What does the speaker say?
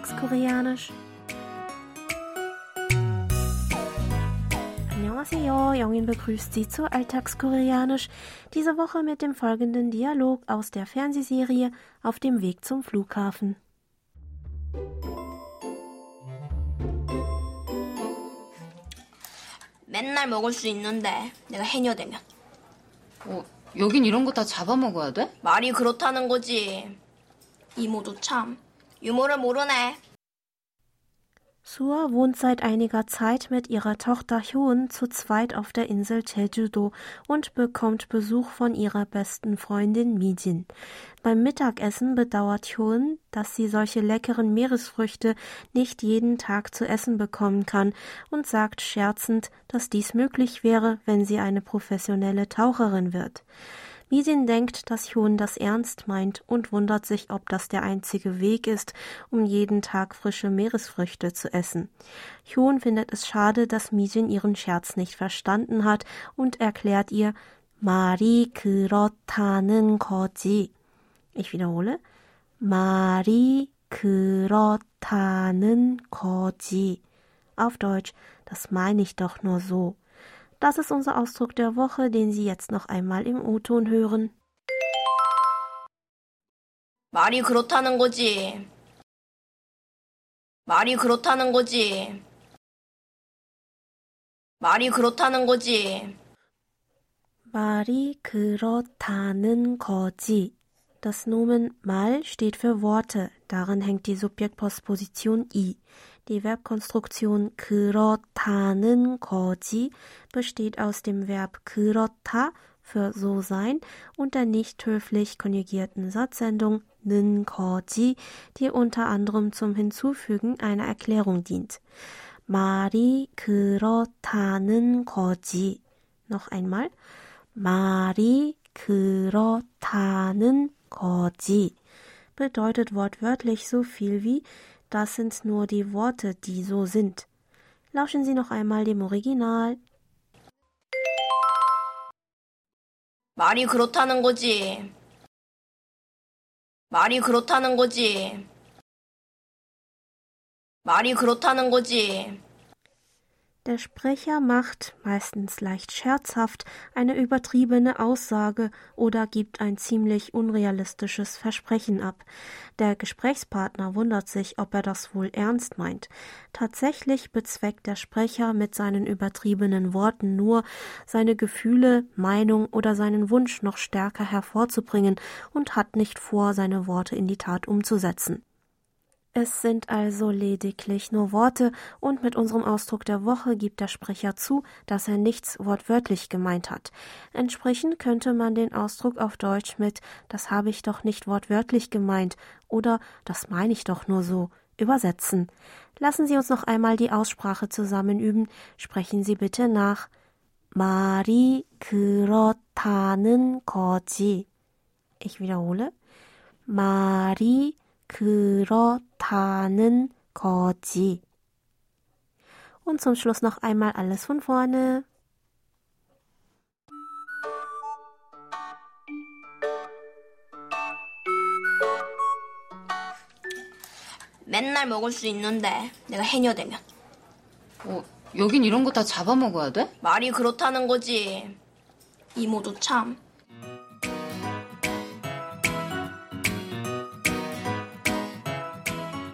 Alltagskoreanisch. Annyeonghaseyo, Jongin begrüßt Sie zu Alltagskoreanisch. Diese Woche mit dem folgenden Dialog aus der Fernsehserie Auf dem Weg zum Flughafen. 맨날 먹을 수 있는데 내가 해녀되면 어, 여긴 이런 거 다 잡아먹어야 돼? 말이 그렇다는 거지. 이모도 참 유머를 모르네. Sua wohnt seit einiger Zeit mit ihrer Tochter Hyun zu zweit auf der Insel Jeju-do und bekommt Besuch von ihrer besten Freundin Mijin. Beim Mittagessen bedauert Hyun, dass sie solche leckeren Meeresfrüchte nicht jeden Tag zu essen bekommen kann und sagt scherzend, dass dies möglich wäre, wenn sie eine professionelle Taucherin wird. Misin denkt, dass Hyun das ernst meint und wundert sich, ob das der einzige Weg ist, um jeden Tag frische Meeresfrüchte zu essen. Hyun findet es schade, dass Misin ihren Scherz nicht verstanden hat und erklärt ihr, 말이 그렇다는 거지. Ich wiederhole. 말이 그렇다는 거지. Auf Deutsch, das meine ich doch nur so. Das ist unser Ausdruck der Woche, den Sie jetzt noch einmal im O-Ton hören. 말이 그렇다는 거지. 말이 그렇다는 거지. 말이 그렇다는 거지. 말이 그렇다는 거지. Das Nomen mal steht für Worte. Darin hängt die Subjektpostposition i. Die Verbkonstruktion 그렇다는 거지 besteht aus dem Verb 그렇다 für so sein und der nicht höflich konjugierten Satzendung 는 거지, die unter anderem zum Hinzufügen einer Erklärung dient. 말이 그렇다는 거지. Noch einmal. 말이 그렇다는 거지 bedeutet wortwörtlich so viel wie das sind nur die Worte, die so sind. Lauschen Sie noch einmal dem Original. 말이 그렇다는 거지. 말이 그렇다는 거지. 말이 그렇다는 거지. Der Sprecher macht, meistens leicht scherzhaft, eine übertriebene Aussage oder gibt ein ziemlich unrealistisches Versprechen ab. Der Gesprächspartner wundert sich, ob er das wohl ernst meint. Tatsächlich bezweckt der Sprecher mit seinen übertriebenen Worten nur, seine Gefühle, Meinung oder seinen Wunsch noch stärker hervorzubringen und hat nicht vor, seine Worte in die Tat umzusetzen. Es sind also lediglich nur Worte und mit unserem Ausdruck der Woche gibt der Sprecher zu, dass er nichts wortwörtlich gemeint hat. Entsprechend könnte man den Ausdruck auf Deutsch mit das habe ich doch nicht wortwörtlich gemeint oder das meine ich doch nur so übersetzen. Lassen Sie uns noch einmal die Aussprache zusammen üben. Sprechen Sie bitte nach. 말이 그렇다는 거지. Ich wiederhole. 말이 그렇다는 거지. Und zum Schluss noch einmal alles von vorne. 맨날 먹을 수 있는데 내가 해녀되면 어, 여긴 이런 거 다 잡아먹어야 돼? 말이 그렇다는 거지. 이모도 참